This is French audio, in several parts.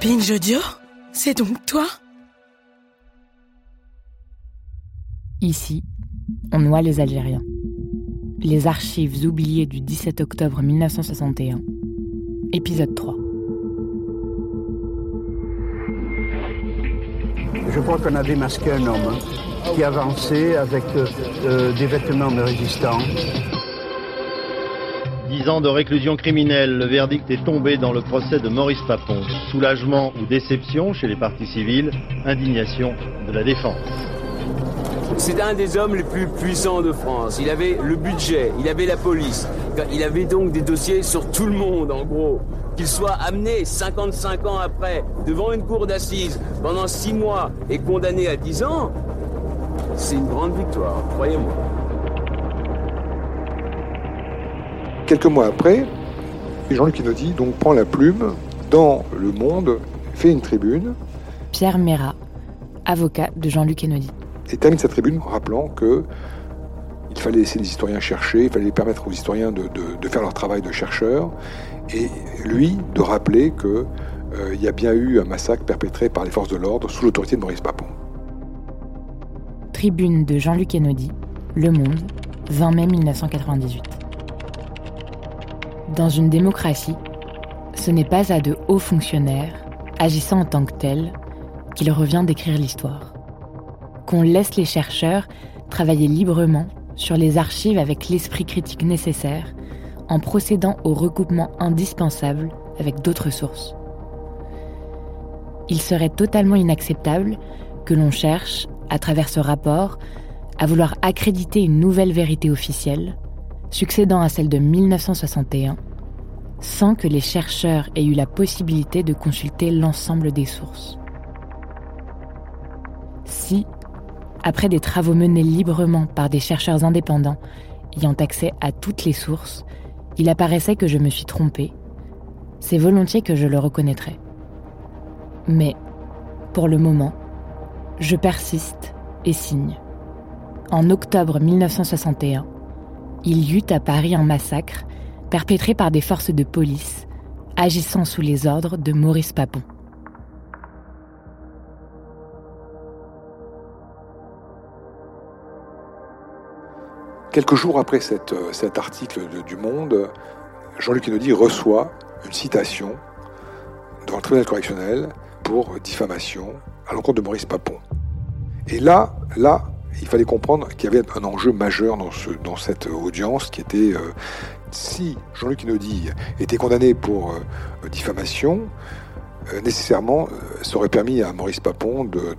Pinge Audio C'est donc toi? Ici, on noie les Algériens. Les archives oubliées du 17 octobre 1961. Épisode 3. Je crois qu'on a démasqué un homme hein, qui avançait avec euh, euh, des vêtements de résistants. 10 ans de réclusion criminelle, le verdict est tombé dans le procès de Maurice Papon. Soulagement ou déception chez les partis civils, indignation de la défense. C'est un des hommes les plus puissants de France. Il avait le budget, il avait la police. Il avait donc des dossiers sur tout le monde, en gros. Qu'il soit amené 55 ans après devant une cour d'assises pendant 6 mois et condamné à 10 ans, c'est une grande victoire, croyez-moi. Quelques mois après, Jean-Luc Kennedy donc prend la plume dans Le Monde, fait une tribune. Pierre Mera, avocat de Jean-Luc Kennedy. Et termine sa tribune en rappelant que il fallait laisser les historiens chercher, il fallait permettre aux historiens de, faire leur travail de chercheurs, et lui de rappeler qu'il euh, y a bien eu un massacre perpétré par les forces de l'ordre sous l'autorité de Maurice Papon. Tribune de Jean-Luc Kennedy, Le Monde, 20 mai 1998. Dans une démocratie, ce n'est pas à de hauts fonctionnaires, agissant en tant que tels, qu'il revient d'écrire l'histoire. Qu'on laisse les chercheurs travailler librement sur les archives avec l'esprit critique nécessaire, en procédant au recoupement indispensable avec d'autres sources. Il serait totalement inacceptable que l'on cherche, à travers ce rapport, à vouloir accréditer une nouvelle vérité officielle, succédant à celle de 1961, sans que les chercheurs aient eu la possibilité de consulter l'ensemble des sources. Si, après des travaux menés librement par des chercheurs indépendants ayant accès à toutes les sources, il apparaissait que je me suis trompée, c'est volontiers que je le reconnaîtrais. Mais, pour le moment, je persiste et signe. En octobre 1961, il y eut à Paris un massacre perpétré par des forces de police agissant sous les ordres de Maurice Papon. Quelques jours après euh, cet article du Monde, Jean-Luc Kennedy reçoit une citation devant le tribunal correctionnel pour diffamation à l'encontre de Maurice Papon. Et là, là, il fallait comprendre qu'il y avait un enjeu majeur dans, ce, dans cette audience qui était euh, si Jean-Luc Kennedy était condamné pour euh, diffamation, euh, nécessairement, ça aurait permis à Maurice Papon de,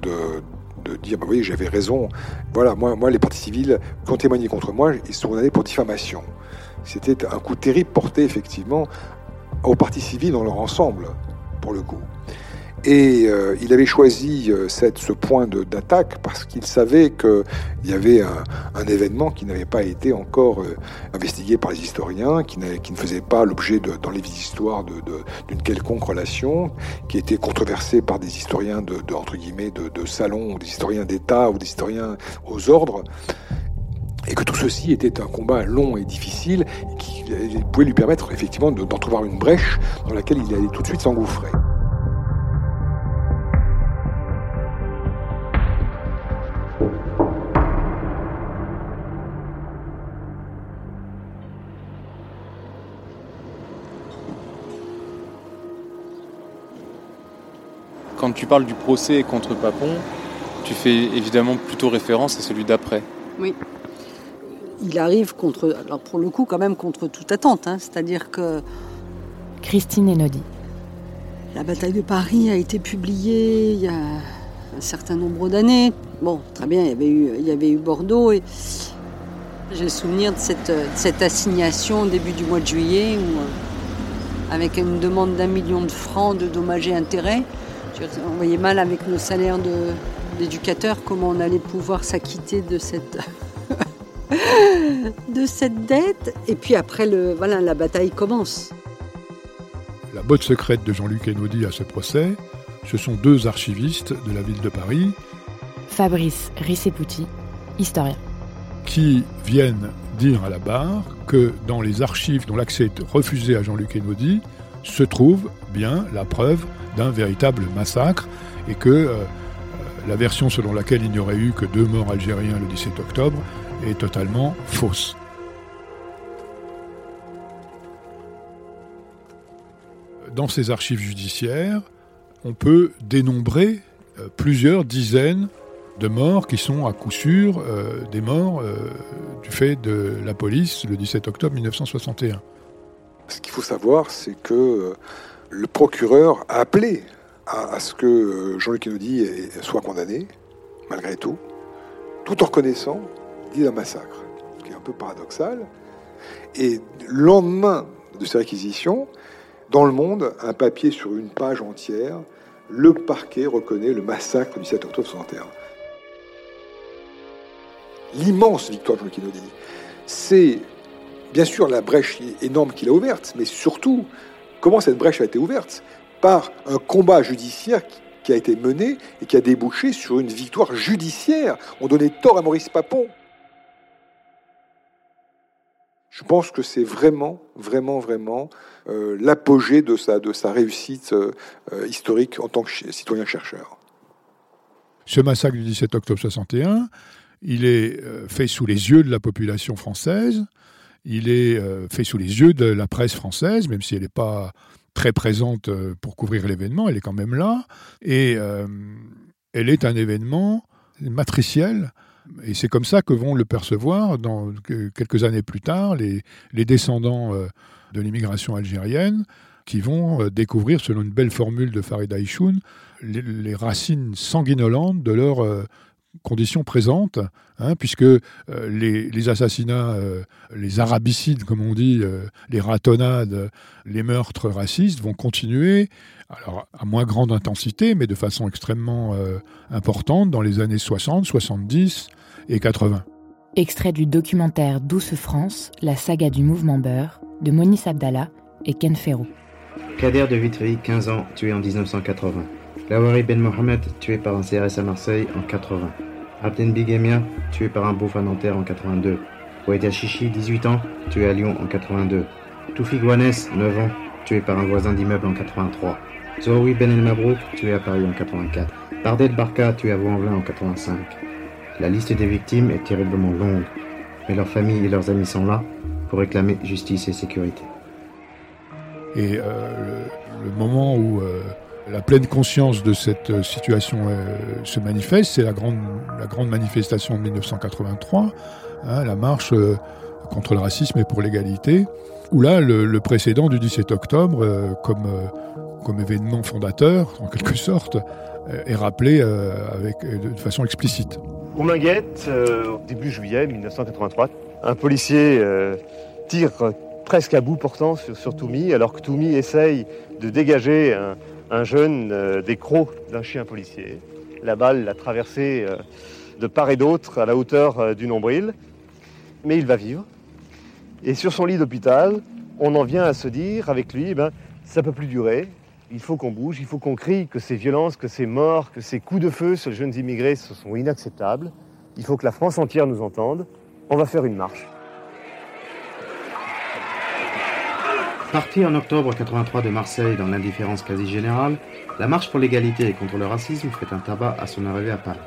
dire bah oui j'avais raison. Voilà moi moi les partis civils qui ont témoigné contre moi ils sont condamnés pour diffamation. C'était un coup terrible porté effectivement aux partis civils dans leur ensemble pour le coup et euh, il avait choisi euh, cette, ce point d'attaque parce qu'il savait qu'il y avait un, un, événement qui n'avait pas été encore euh, investigué par les historiens, qui, qui ne faisait pas l'objet dans les histoires d'une de, quelconque relation, qui était controversé par des historiens de, entre guillemets de, de salon, ou des historiens d'État ou des historiens aux ordres et que tout ceci était un combat long et difficile et qui pouvait lui permettre effectivement d'en trouver une brèche dans laquelle il allait tout de suite s'engouffrer. Quand tu parles du procès contre Papon, tu fais évidemment plutôt référence à celui d'après. Oui. Il arrive contre, alors pour le coup quand même contre toute attente, hein. c'est-à-dire que... Christine Enodi. La bataille de Paris a été publiée il y a un certain nombre d'années. Bon, très bien, il y avait eu, il y avait eu Bordeaux et j'ai le souvenir de cette, cette, assignation au début du mois de juillet où, euh, avec une demande d'un million de francs de dommages et intérêts, on voyait mal avec nos salaires d'éducateurs comment on allait pouvoir s'acquitter de cette, de cette dette. Et puis après, le, voilà, la bataille commence. La botte secrète de Jean-Luc Enaudi à ce procès, ce sont deux archivistes de la ville de Paris. Fabrice Rissepouti, historien. Qui viennent dire à la barre que dans les archives dont l'accès est refusé à Jean-Luc Enaudi, se trouve bien la preuve d'un véritable massacre et que euh, la version selon laquelle il n'y aurait eu que deux morts algériens le 17 octobre est totalement fausse. Dans ces archives judiciaires, on peut dénombrer euh, plusieurs dizaines de morts qui sont à coup sûr euh, des morts du fait de la police le 17 octobre 1961. Ce qu'il faut savoir, c'est que le procureur a appelé à, ce que Jean-Luc Kennedy soit condamné, malgré tout, tout en reconnaissant l'idée d'un massacre, ce qui est un peu paradoxal. Et le lendemain de ces réquisitions, dans le monde, un papier sur une page entière, le parquet reconnaît le massacre du 7 octobre 61. L'immense victoire de Jean Kennedy, c'est bien sûr la brèche énorme qu'il a ouverte, mais surtout comment cette brèche a été ouverte par un combat judiciaire qui a été mené et qui a débouché sur une victoire judiciaire. On donnait tort à Maurice Papon. Je pense que c'est vraiment, vraiment, vraiment euh, l'apogée de sa, de sa réussite euh, euh, historique en tant que citoyen-chercheur. Ce massacre du 17 octobre 61, il est fait sous les yeux de la population française, il est fait sous les yeux de la presse française, même si elle n'est pas très présente pour couvrir l'événement, elle est quand même là, et elle est un événement matriciel. Et c'est comme ça que vont le percevoir dans, quelques années plus tard les, descendants euh, de l'immigration algérienne qui vont euh, découvrir, selon une belle formule de Farid Aïchoun, les, racines sanguinolentes de leur euh, conditions présentes, hein, puisque les, assassinats, les arabicides, comme on dit, les ratonnades, les meurtres racistes vont continuer alors à moins grande intensité, mais de façon extrêmement euh, importante dans les années 60, 70 et 80. Extrait du documentaire Douce France, la saga du mouvement Beurre, de Monis Abdallah et Ken Ferrou. Kader de Vitry, 15 ans, tué en 1980. Lawari Ben Mohamed, tué par un CRS à Marseille en 80. Abden Bigemia, tué par un beauf à Nanterre en 82. Ouedia Chichi, 18 ans, tué à Lyon en 82. Toufi Guanès, 9 ans, tué par un voisin d'immeuble en 83. Zoaoui Ben El Mabrouk, tué à Paris en 84. Bardel Barka, tué à Vaux-en-Velin en 85. La liste des victimes est terriblement longue, mais leurs familles et leurs amis sont là pour réclamer justice et sécurité. Et euh, le, moment où euh, la pleine conscience de cette euh, situation se manifeste, c'est la grande, la grande manifestation de 1983, hein, la marche contre le racisme et pour l'égalité, où là, le, précédent du 17 octobre, comme comme événement fondateur, en quelque sorte, euh, est rappelé euh, avec, euh, de façon explicite. Au Minguette, début juillet 1983, un policier tire presque à bout portant sur, sur Toumi, alors que Toumi essaye de dégager un, jeune des crocs d'un chien policier. La balle l'a traversé de part et d'autre à la hauteur du nombril, mais il va vivre. Et sur son lit d'hôpital, on en vient à se dire avec lui, ben, ça peut plus durer, il faut qu'on bouge, il faut qu'on crie que ces violences, que ces morts, que ces coups de feu sur les jeunes immigrés sont inacceptables. Il faut que la France entière nous entende. On va faire une marche. Partie en octobre 83 de Marseille dans l'indifférence quasi générale, la marche pour l'égalité et contre le racisme fait un tabac à son arrivée à Paris.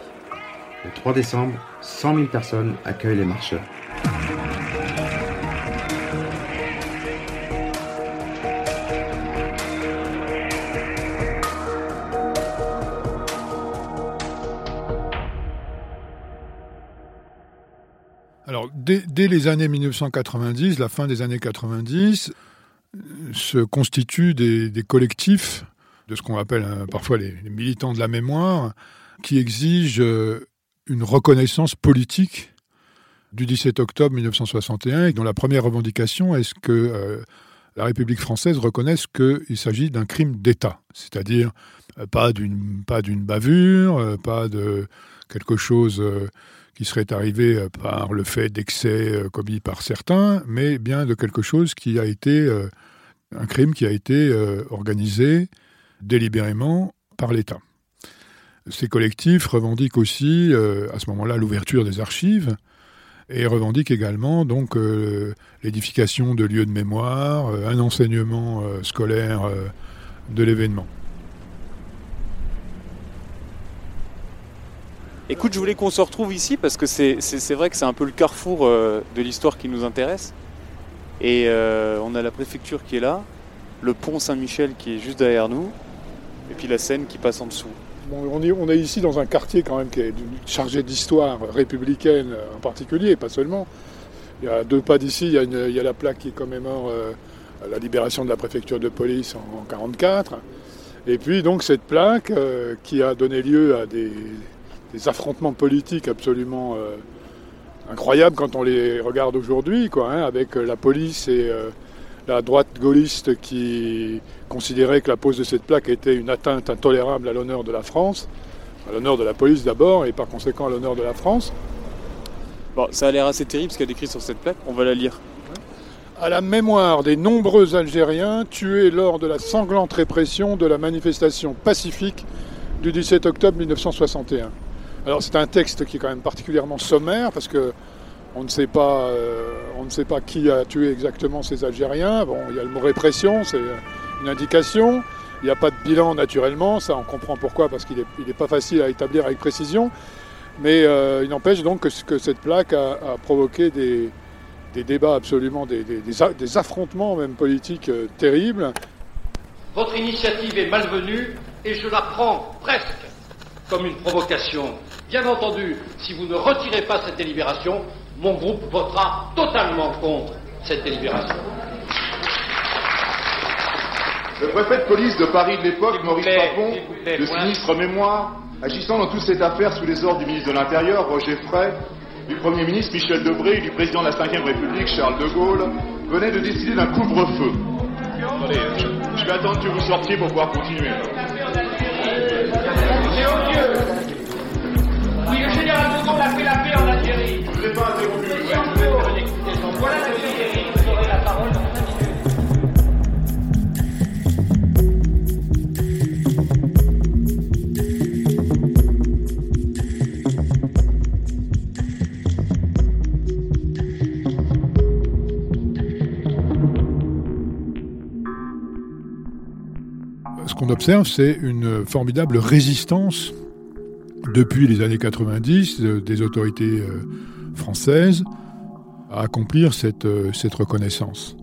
Le 3 décembre, 100 000 personnes accueillent les marcheurs. dès, les années 1990, la fin des années 90, se constituent des, collectifs de ce qu'on appelle hein, parfois les, militants de la mémoire, qui exigent euh, une reconnaissance politique du 17 octobre 1961 et dont la première revendication est que euh, la République française reconnaisse qu'il s'agit d'un crime d'État, c'est-à-dire euh, pas d'une pas d'une bavure, pas de quelque chose qui serait arrivé euh, par le fait d'excès euh, commis par certains, mais bien de quelque chose qui a été euh, un crime qui a été organisé délibérément par l'État. Ces collectifs revendiquent aussi, à ce moment-là, l'ouverture des archives, et revendique également donc euh, l'édification de lieux de mémoire, euh, un enseignement euh, scolaire de l'événement. Écoute, je voulais qu'on se retrouve ici parce que c'est vrai que c'est un peu le carrefour de l'histoire qui nous intéresse. Et on a la préfecture qui est là, le pont Saint-Michel qui est juste derrière nous, et puis la Seine qui passe en dessous on, est, ici dans un quartier quand même qui est chargé d'histoire républicaine en particulier, pas seulement. Il y a deux pas d'ici, il, y a la plaque qui commémore euh, la libération de la préfecture de police en 1944. Et puis donc cette plaque euh, qui a donné lieu à des, affrontements politiques absolument euh, incroyables quand on les regarde aujourd'hui, quoi, hein, avec la police et la droite gaulliste qui considérait que la pose de cette plaque était une atteinte intolérable à l'honneur de la France, à l'honneur de la police d'abord et par conséquent à l'honneur de la France. Bon, ça a l'air assez terrible ce qu'il y a décrit sur cette plaque, on va la lire. À la mémoire des nombreux Algériens tués lors de la sanglante répression de la manifestation pacifique du 17 octobre 1961. Alors c'est un texte qui est quand même particulièrement sommaire parce que on ne sait pas, euh, on ne sait pas qui a tué exactement ces Algériens. Bon, il y a le mot répression, c'est une indication. Il n'y a pas de bilan naturellement, ça on comprend pourquoi, parce qu'il n'est pas facile à établir avec précision. Mais euh, il n'empêche donc que, cette plaque a, provoqué des, débats absolument, des, affrontements même politiques euh, terribles. Votre initiative est malvenue et je la prends presque comme une provocation. Bien entendu, si vous ne retirez pas cette délibération, mon groupe votera totalement contre cette délibération. Le préfet de police de Paris de l'époque, Maurice Papon, de sinistre mémoire, agissant dans toute cette affaire sous les ordres du ministre de l'Intérieur, Roger Frey, du Premier ministre Michel Debré et du président de la Ve République, Charles de Gaulle, venait de décider d'un couvre-feu. Attendez, je, vais attendre que vous sortiez pour pouvoir continuer. A la paix en Algérie. Je pas interrompu. Voilà le général, vous aurez la parole dans 5 minutes. Ce qu'on observe, c'est une formidable résistance depuis les années 90 euh, des autorités euh, françaises à accomplir cette, euh, cette reconnaissance.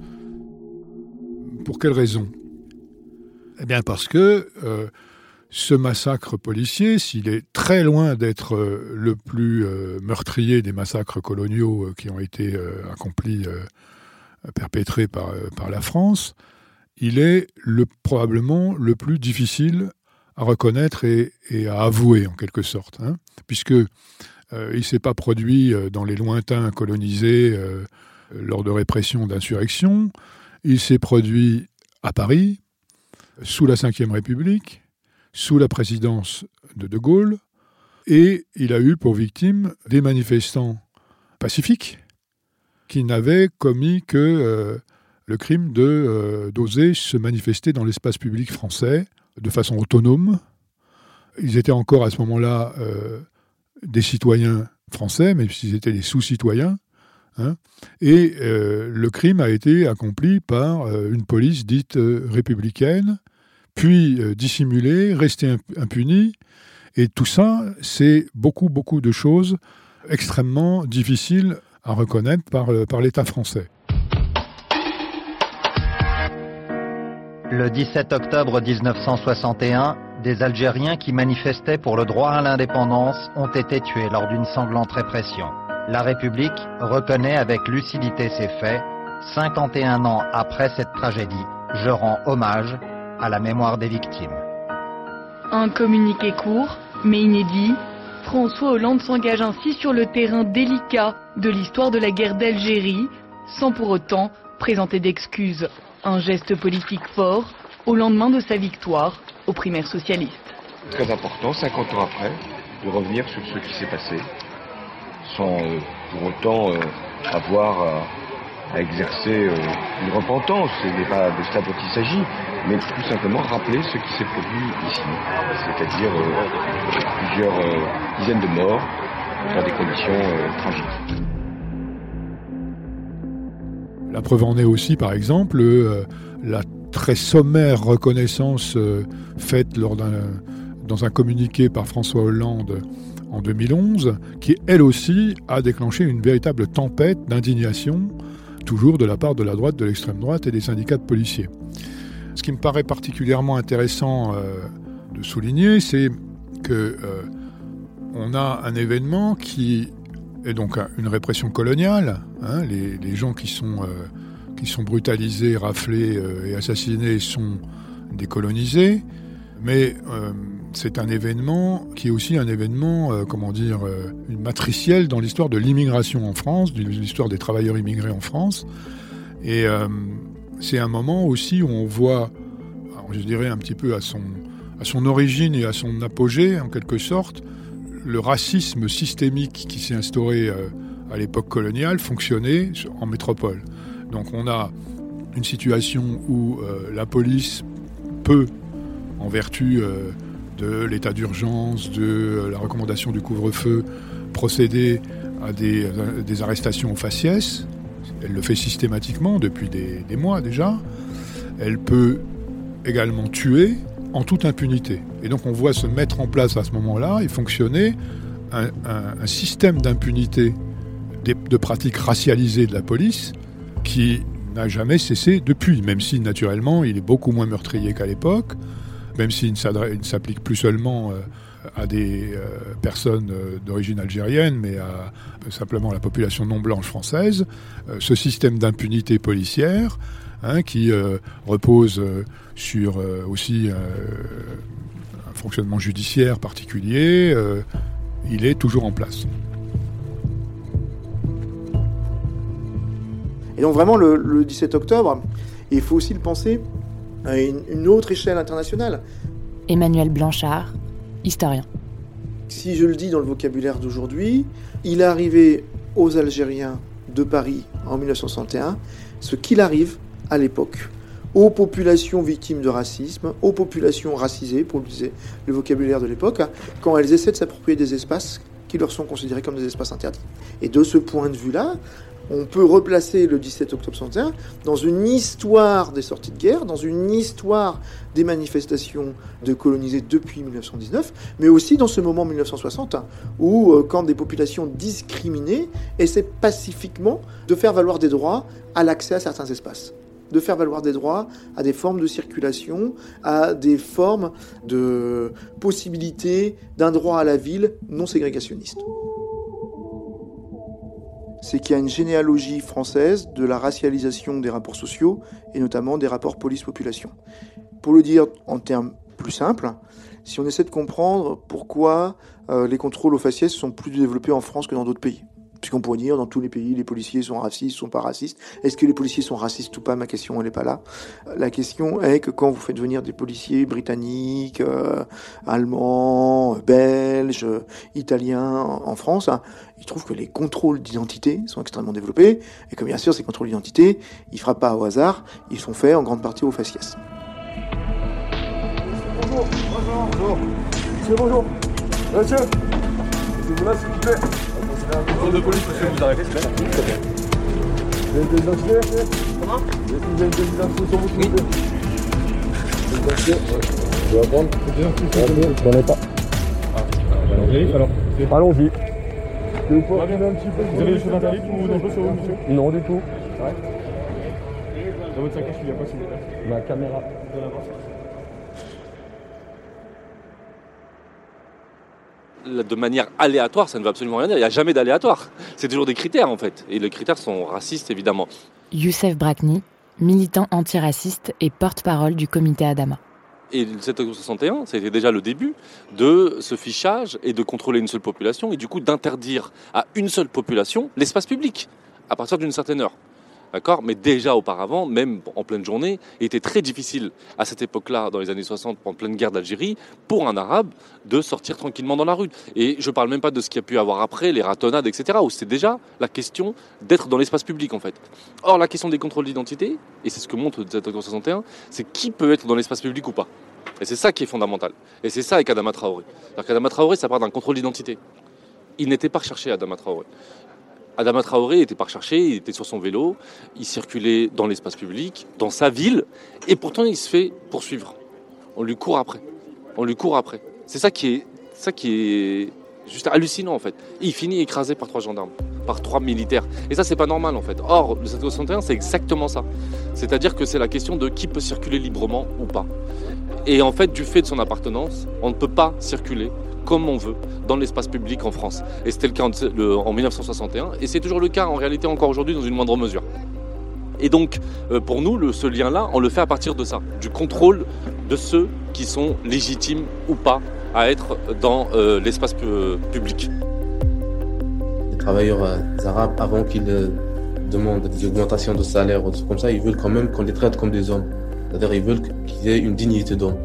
Pour quelle raison? Eh bien parce que ce massacre policier, s'il est très loin d'être le plus meurtrier des massacres coloniaux qui ont été accomplis, perpétrés par, par la France, il est le, probablement le plus difficile à reconnaître et, à avouer en quelque sorte, hein, puisque euh, il ne s'est pas produit euh, dans les lointains colonisés euh, lors de répression d'insurrection, il s'est produit à Paris, sous la Ve République, sous la présidence de De Gaulle, et il a eu pour victime des manifestants pacifiques qui n'avaient commis que le crime de d'oser se manifester dans l'espace public français de façon autonome. Ils étaient encore à ce moment-là euh, des citoyens français, même s'ils étaient des sous-citoyens. Hein. et euh, le crime a été accompli par euh, une police dite républicaine, puis dissimulée, restée impunie. Et tout ça, c'est beaucoup, beaucoup de choses extrêmement difficiles à reconnaître par, par l'État français. Le 17 octobre 1961, des Algériens qui manifestaient pour le droit à l'indépendance ont été tués lors d'une sanglante répression. La République reconnaît avec lucidité ces faits. 51 ans après cette tragédie, je rends hommage à la mémoire des victimes. Un communiqué court, mais inédit, François Hollande s'engage ainsi sur le terrain délicat de l'histoire de la guerre d'Algérie, sans pour autant présenter d'excuses. Un geste politique fort au lendemain de sa victoire aux primaires socialistes. Très important, 50 ans après, de revenir sur ce qui s'est passé, sans euh, pour autant euh, avoir à, exercer euh, une repentance. Ce n'est pas de cela dont il s'agit, mais tout simplement rappeler ce qui s'est produit ici, c'est-à-dire plusieurs dizaines de morts dans des conditions tragiques. La preuve en est aussi, par exemple, euh, la très sommaire reconnaissance euh, faite dans un communiqué par François Hollande en 2011, qui elle aussi a déclenché une véritable tempête d'indignation, toujours de la part de la droite, de l'extrême droite et des syndicats de policiers. Ce qui me paraît particulièrement intéressant euh, de souligner, c'est que on a un événement qui est donc une répression coloniale. Hein, les, gens qui sont, euh, qui sont brutalisés, raflés euh, et assassinés sont décolonisés. Mais euh, c'est un événement qui est aussi un événement, comment dire, une matricielle dans l'histoire de l'immigration en France, de l'histoire des travailleurs immigrés en France. Et c'est un moment aussi où on voit, je dirais un petit peu à son, à son origine et à son apogée, en quelque sorte, le racisme systémique qui s'est instauré euh, à l'époque coloniale fonctionnait en métropole. Donc on a une situation où euh, la police peut, en vertu euh, de l'état d'urgence, de la recommandation du couvre-feu, procéder à des, arrestations au faciès. Elle le fait systématiquement depuis des mois déjà. Elle peut également tuer en toute impunité. Et donc on voit se mettre en place à ce moment-là et fonctionner un, système d'impunité de pratiques racialisées de la police qui n'a jamais cessé depuis, même si naturellement il est beaucoup moins meurtrier qu'à l'époque, même s'il ne s'applique plus seulement euh, à des euh, personnes euh, d'origine algérienne, mais à la population non blanche française, ce système d'impunité policière Hein, qui euh, repose euh, sur euh, aussi un fonctionnement judiciaire particulier, il est toujours en place. Et donc vraiment le, 17 octobre, il faut aussi le penser à une, autre échelle internationale. Emmanuel Blanchard, historien. Si je le dis dans le vocabulaire d'aujourd'hui, il est arrivé aux Algériens de Paris en 1961 ce qu'il arrive à l'époque aux populations victimes de racisme, aux populations racisées, pour utiliser le vocabulaire de l'époque, quand elles essaient de s'approprier des espaces qui leur sont considérés comme des espaces interdits. Et de ce point de vue-là, on peut replacer le 17 octobre 61 dans une histoire des sorties de guerre, dans une histoire des manifestations de colonisés depuis 1919, mais aussi dans ce moment 1960 où, euh, quand des populations discriminées essaient pacifiquement de faire valoir des droits à l'accès à certains espaces de faire valoir des droits à des formes de circulation, à des formes de possibilité d'un droit à la ville non ségrégationniste. C'est qu'il y a une généalogie française de la racialisation des rapports sociaux et notamment des rapports police-population. Pour le dire en termes plus simples, si on essaie de comprendre pourquoi euh, les contrôles aux faciès sont plus développés en France que dans d'autres pays. Puisqu'on pourrait dire, dans tous les pays, les policiers sont racistes, sont pas racistes. Est-ce que les policiers sont racistes ou pas? Ma question, elle n'est pas là. La question est que quand vous faites venir des policiers britanniques, euh, allemands, belges, italiens en France, hein, ils trouvent que les contrôles d'identité sont extrêmement développés, et que bien sûr, ces contrôles d'identité, ils ne frappent pas au hasard, ils sont faits en grande partie au faciès. Bonjour, bonjour, bonjour. Monsieur, bonjour. Monsieur. Contrôle de police, monsieur, vous arrêtez, c'est bien. Vous avez des identités Comment? Vous avez des identités sur vous, s'il vous plaît? Des identités Je vais identités J'en ai pas. Alors. Allons-y. Vous avez des choses interdites ou dangereuses sur vous, monsieur? Non, du tout. Ouais. Dans votre sacoche, il y a quoi, s'il vous plaît? Ma caméra. De de manière aléatoire, ça ne veut absolument rien dire. Il n'y a jamais d'aléatoire. C'est toujours des critères en fait. Et les critères sont racistes évidemment. Youssef Brakni, militant antiraciste et porte-parole du comité Adama. Et le 7 octobre 61, c'était déjà le début de ce fichage et de contrôler une seule population et du coup d'interdire à une seule population l'espace public à partir d'une certaine heure. D'accord? Mais déjà auparavant, même en pleine journée, il était très difficile à cette époque-là, dans les années 60, en pleine guerre d'Algérie, pour un arabe de sortir tranquillement dans la rue. Et je ne parle même pas de ce qu'il y a pu avoir après, les ratonnades, etc., où c'est déjà la question d'être dans l'espace public, en fait. Or, la question des contrôles d'identité, et c'est ce que montre le 61, c'est qui peut être dans l'espace public ou pas. Et c'est ça qui est fondamental. Et c'est ça avec Adama Traoré. Alors qu'Adama Traoré, ça part d'un contrôle d'identité. Il n'était pas recherché, Adama Traoré Adama Traoré était pas recherché, il était sur son vélo, il circulait dans l'espace public, dans sa ville, et pourtant il se fait poursuivre. On lui court après. On lui court après. C'est ça qui est, ça qui est juste hallucinant en fait. Il finit écrasé par trois gendarmes, par trois militaires. Et ça c'est pas normal en fait. Or, le 761 c'est exactement ça. C'est-à-dire que c'est la question de qui peut circuler librement ou pas. Et en fait, du fait de son appartenance, on ne peut pas circuler comme on veut dans l'espace public en France. Et c'était le cas en 1961, et c'est toujours le cas en réalité encore aujourd'hui dans une moindre mesure. Et donc, euh, pour nous, ce lien-là, on le fait à partir de ça, du contrôle de ceux qui sont légitimes ou pas à être dans euh, l'espace public. Les travailleurs euh, arabes, avant qu'ils demandent des augmentations de salaire ou des comme ça, ils veulent quand même qu'on les traite comme des hommes. C'est-à-dire ils veulent qu'ils aient une dignité d'homme.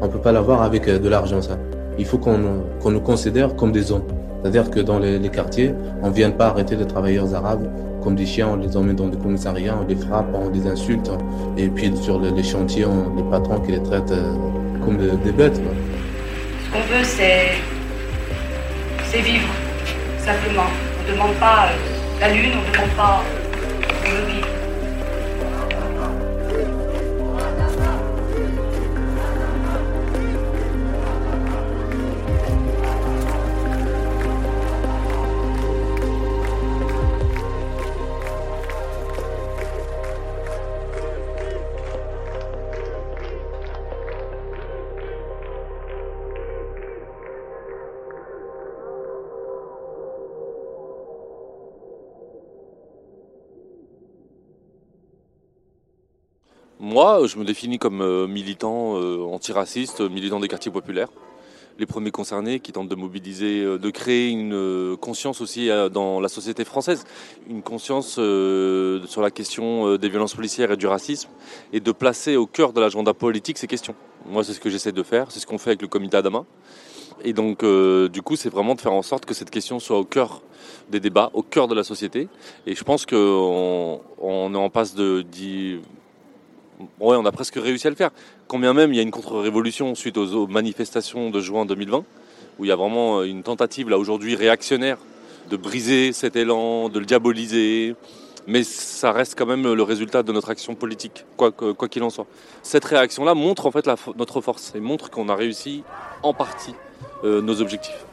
On ne peut pas l'avoir avec de l'argent, ça il faut qu'on nous considère comme des hommes. C'est-à-dire que dans les, quartiers, on ne vient pas arrêter les travailleurs arabes comme des chiens, on les emmène dans des commissariats, on les frappe, on les insulte. Et puis sur les, chantiers, on les patrons qui les traitent euh, comme des, bêtes. Ce qu'on veut, c'est vivre, simplement. On ne demande pas euh, la lune, on ne demande pas de vivre. Moi, je me définis comme euh, militant euh, antiraciste, militant des quartiers populaires. Les premiers concernés qui tentent de mobiliser, euh, de créer une conscience aussi dans la société française, une conscience sur la question des violences policières et du racisme, et de placer au cœur de l'agenda politique ces questions. Moi, c'est ce que j'essaie de faire, c'est ce qu'on fait avec le comité Adama. Et donc, du coup, c'est vraiment de faire en sorte que cette question soit au cœur des débats, au cœur de la société. Et je pense qu'on on est en passe de, On a presque réussi à le faire. Combien même il y a une contre-révolution suite aux, manifestations de juin 2020, où il y a vraiment euh, une tentative là aujourd'hui réactionnaire de briser cet élan, de le diaboliser. Mais ça reste quand même le résultat de notre action politique, quoi qu'il en soit. Cette réaction-là montre en fait notre force et montre qu'on a réussi en partie euh, nos objectifs.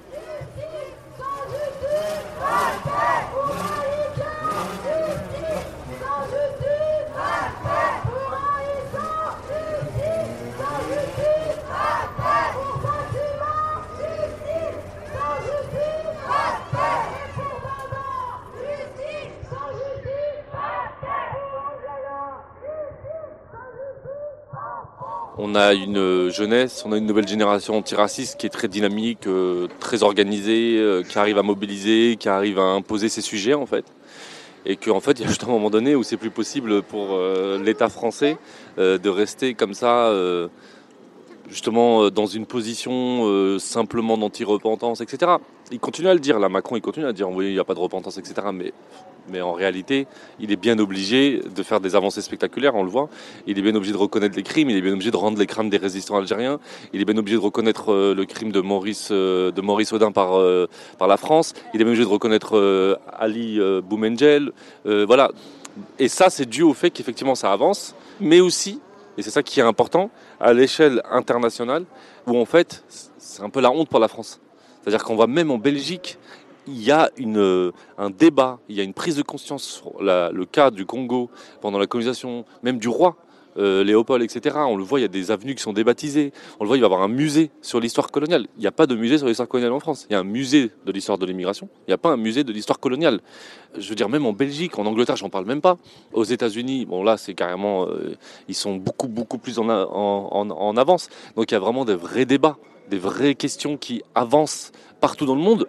On a une jeunesse, on a une nouvelle génération antiraciste qui est très dynamique, euh, très organisée, euh, qui arrive à mobiliser, qui arrive à imposer ses sujets en fait. Et qu'en fait, il y a juste un moment donné où c'est plus possible pour euh, l'État français de rester comme ça, justement dans une position simplement d'anti-repentance, etc. Il continue à le dire, là, Macron, il continue à dire, oui, il n'y a pas de repentance, etc. Mais mais en réalité, il est bien obligé de faire des avancées spectaculaires, on le voit. Il est bien obligé de reconnaître les crimes, il est bien obligé de rendre les crimes des résistants algériens, il est bien obligé de reconnaître euh, le crime de Maurice, euh, de Maurice Audin par, euh, par la France, il est bien obligé de reconnaître Ali Boumengel. voilà. Et ça, c'est dû au fait qu'effectivement ça avance, mais aussi, et c'est ça qui est important, à l'échelle internationale, où en fait, c'est un peu la honte pour la France. C'est-à-dire qu'on voit même en Belgique, il y a une, un débat, il y a une prise de conscience sur le cas du Congo pendant la colonisation, même du roi. Euh, Léopold, etc. On le voit, il y a des avenues qui sont débaptisées. On le voit, il va y avoir un musée sur l'histoire coloniale. Il n'y a pas de musée sur l'histoire coloniale en France. Il y a un musée de l'histoire de l'immigration. Il n'y a pas un musée de l'histoire coloniale. Je veux dire, même en Belgique, en Angleterre, j'en parle même pas. Aux États-Unis, bon là, c'est carrément, euh, ils sont beaucoup, beaucoup plus en, en, en avance. Donc il y a vraiment des vrais débats, des vraies questions qui avancent partout dans le monde.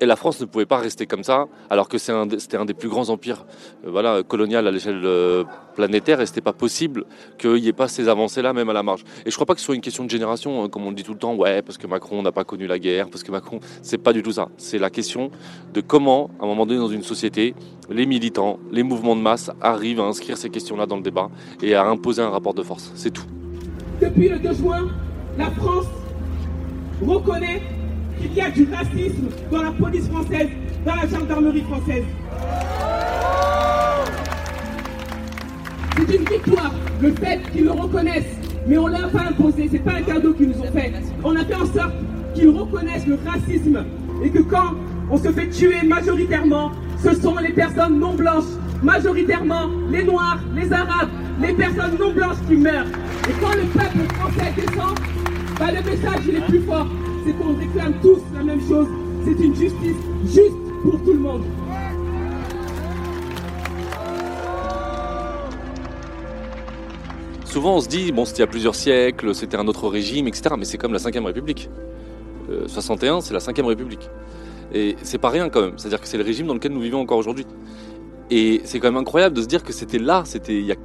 Et la France ne pouvait pas rester comme ça, alors que c'était un, des plus grands empires euh, colonial à l'échelle euh, planétaire, et c'était pas possible qu'il n'y ait pas ces avancées-là, même à la marge. Et je crois pas que ce soit une question de génération, hein, comme on le dit tout le temps, ouais, parce que Macron n'a pas connu la guerre, parce que Macron, c'est pas du tout ça. C'est la question de comment, à un moment donné, dans une société, les militants, les mouvements de masse arrivent à inscrire ces questions-là dans le débat et à imposer un rapport de force. C'est tout. Depuis le 2 juin, la France reconnaît qu'il y a du racisme dans la police française dans la gendarmerie française. C'est une victoire, le fait qu'ils le reconnaissent, mais on ne l'a pas imposé, c'est pas un cadeau qu'ils nous ont fait. On a fait en sorte qu'ils reconnaissent le racisme et que quand on se fait tuer majoritairement, ce sont les personnes non blanches, majoritairement les noirs, les arabes, les personnes non blanches qui meurent. Et quand le peuple français descend, bah, le message il est plus fort, c'est qu'on réclame tous la même chose, c'est une justice juste pour tout le monde. Souvent, on se dit, bon, c'était il y a plusieurs siècles, c'était un autre régime, etc. Mais c'est comme la Ve République. Euh, 61, c'est la Ve République. Et c'est pas rien quand même. C'est-à-dire que c'est le régime dans lequel nous vivons encore aujourd'hui. Et c'est quand même incroyable de se dire que c'était là, c'était il y a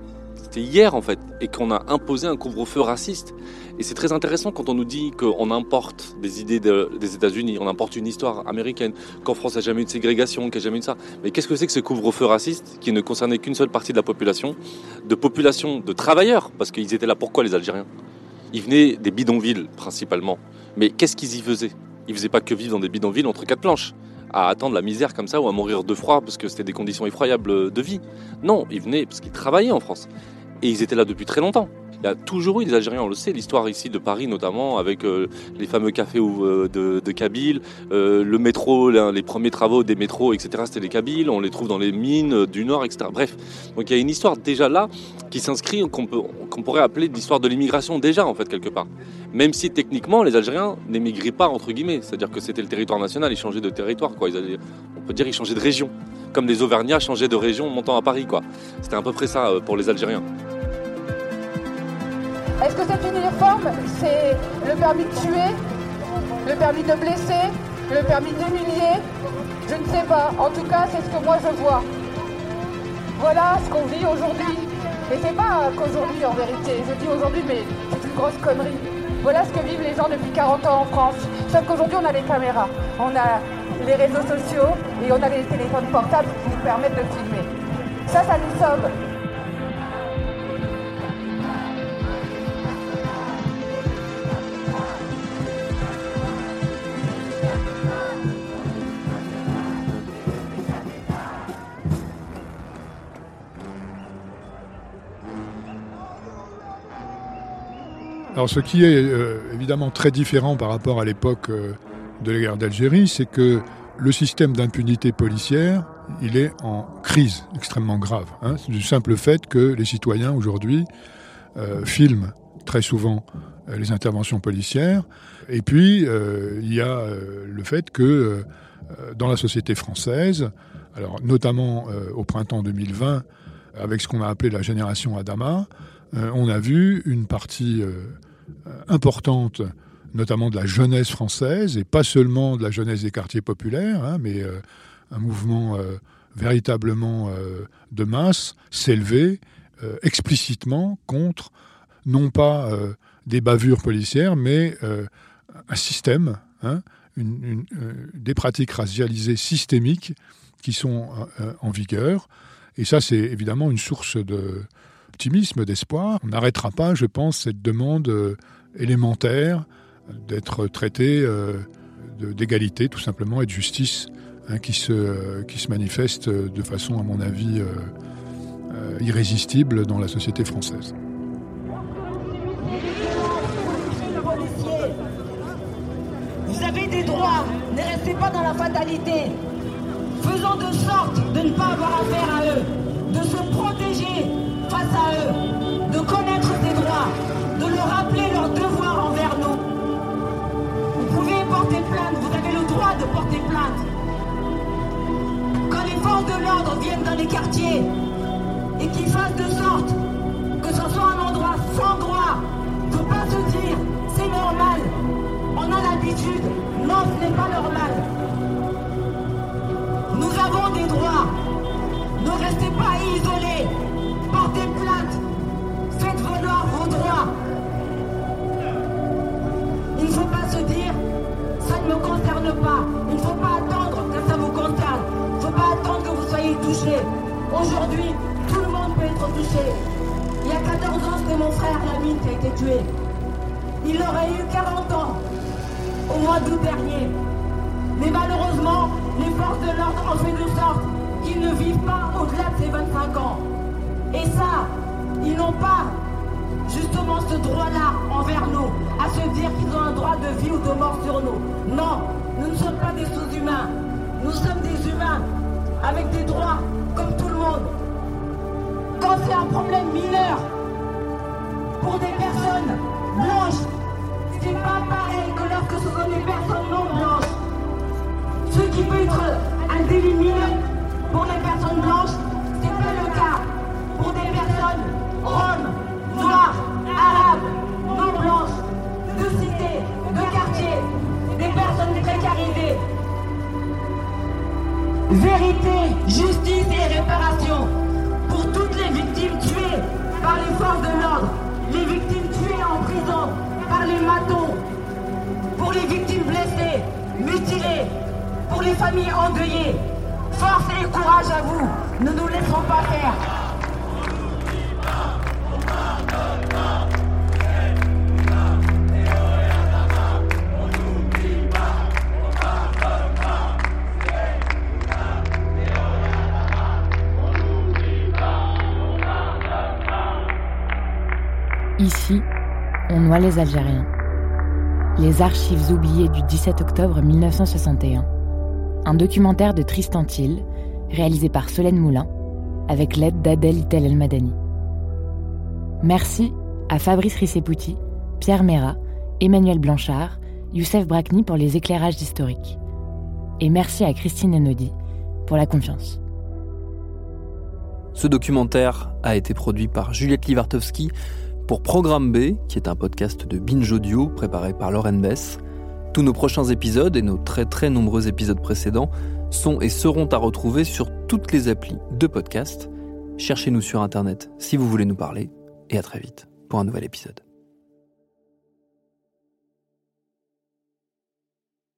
hier en fait, et qu'on a imposé un couvre-feu raciste. Et c'est très intéressant quand on nous dit qu'on importe des idées de- des États-Unis, on importe une histoire américaine, qu'en France il n'y a jamais eu de ségrégation, qu'il n'y a jamais eu de ça. Mais qu'est-ce que c'est que ce couvre-feu raciste qui ne concernait qu'une seule partie de la population, de population de travailleurs, parce qu'ils étaient là pourquoi les Algériens? Ils venaient des bidonvilles principalement. Mais qu'est-ce qu'ils y faisaient? Ils faisaient pas que vivre dans des bidonvilles entre quatre planches à attendre la misère comme ça ou à mourir de froid parce que c'était des conditions effroyables de vie. Non, ils venaient parce qu'ils travaillaient en France. Et ils étaient là depuis très longtemps. Il y a toujours eu des Algériens, on le sait, l'histoire ici de Paris notamment, avec euh, les fameux cafés euh, de, Kabyles, euh, le métro, les, premiers travaux des métros, etc. C'était les Kabyles, on les trouve dans les mines du Nord, etc. Bref, donc il y a une histoire déjà là qui s'inscrit, qu'on pourrait appeler l'histoire de l'immigration déjà en fait quelque part. Même si techniquement les Algériens n'émigraient pas entre guillemets, c'est-à-dire que c'était le territoire national, ils changeaient de territoire, quoi. On peut dire qu'ils changeaient de région, comme les Auvergnats changeaient de région en montant à Paris, quoi. C'était à peu près ça pour les Algériens. Est-ce que cette uniforme, c'est le permis de tuer, le permis de blesser, le permis d'humilier? Je ne sais pas. En tout cas, c'est ce que moi je vois. Voilà ce qu'on vit aujourd'hui. Et c'est pas qu'aujourd'hui en vérité. Je dis aujourd'hui, mais c'est une grosse connerie. Voilà ce que vivent les gens depuis 40 ans en France. Sauf qu'aujourd'hui, on a les caméras, on a les réseaux sociaux et on a les téléphones portables qui nous permettent de filmer. Ça, ça nous sauve. Alors ce qui est euh, évidemment très différent par rapport à l'époque euh, de la guerre d'Algérie, c'est que le système d'impunité policière, il est en crise extrêmement grave. hein. Du simple fait que les citoyens aujourd'hui euh, filment très souvent les interventions policières. Et puis, il y a le fait que dans la société française, alors notamment au printemps 2020, avec ce qu'on a appelé la génération Adama, on a vu une partie importante, notamment de la jeunesse française, et pas seulement de la jeunesse des quartiers populaires, hein, mais euh, un mouvement euh, véritablement euh, de masse, s'élever explicitement contre non pas des bavures policières, mais un système, hein, des pratiques racialisées systémiques qui sont en vigueur. Et ça, c'est évidemment une source de optimisme, d'espoir. On n'arrêtera pas, je pense, cette demande euh, élémentaire d'être traité euh, d'égalité, tout simplement, et de justice, hein, qui, se, qui se manifeste euh, de façon, à mon avis, irrésistible dans la société française. Vous avez des droits, ne restez pas dans la fatalité. Faisons de sorte de ne pas avoir affaire à eux, de se protéger face à eux, de connaître ses droits, de leur rappeler leurs devoirs envers nous. Vous pouvez porter plainte, vous avez le droit de porter plainte. Quand les forces de l'ordre viennent dans les quartiers et qu'ils fassent de sorte que ce soit un endroit sans droit, faut pas se dire c'est normal, on a l'habitude. Non, ce n'est pas normal. Nous avons des droits. Ne restez pas isolés. Faites valoir vos droits. Il ne faut pas se dire ça ne me concerne pas. Il ne faut pas attendre que ça vous concerne. Il ne faut pas attendre que vous soyez touchés. Aujourd'hui, tout le monde peut être touché. Il y a 14 ans, c'était mon frère Lamine qui a été tué. Il aurait eu 40 ans au mois d'août dernier. Mais malheureusement, les forces de l'ordre ont fait de sorte qu'ils ne vivent pas au-delà de ces 25 ans. Et ça, ils n'ont pas justement ce droit-là envers nous, à se dire qu'ils ont un droit de vie ou de mort sur nous. Non, nous ne sommes pas des sous-humains. Nous sommes des humains avec des droits comme tout le monde. Quand c'est un problème mineur pour des personnes blanches, c'est pas pareil que lorsque ce sont des personnes non blanches. Ce qui peut être un délit mineur Vérité, justice et réparation pour toutes les victimes tuées par les forces de l'ordre, les victimes tuées en prison par les matons, pour les victimes blessées, mutilées, pour les familles endeuillées. Force et courage à vous, ne nous laisserons pas faire. Ici, on noie les Algériens. Les archives oubliées du 17 octobre 1961. Un documentaire de Tristan Thiel, réalisé par Solène Moulin, avec l'aide d'Adèle Itel El Madani. Merci à Fabrice Rissepouti, Pierre Mera, Emmanuel Blanchard, Youssef Brakni pour les éclairages historiques. Et merci à Christine Enodi pour la confiance. Ce documentaire a été produit par Juliette Livartowski pour Programme B, qui est un podcast de Binge Audio préparé par Lauren Bess. Tous nos prochains épisodes et nos très très nombreux épisodes précédents sont et seront à retrouver sur toutes les applis de podcast. Cherchez-nous sur Internet si vous voulez nous parler et à très vite pour un nouvel épisode.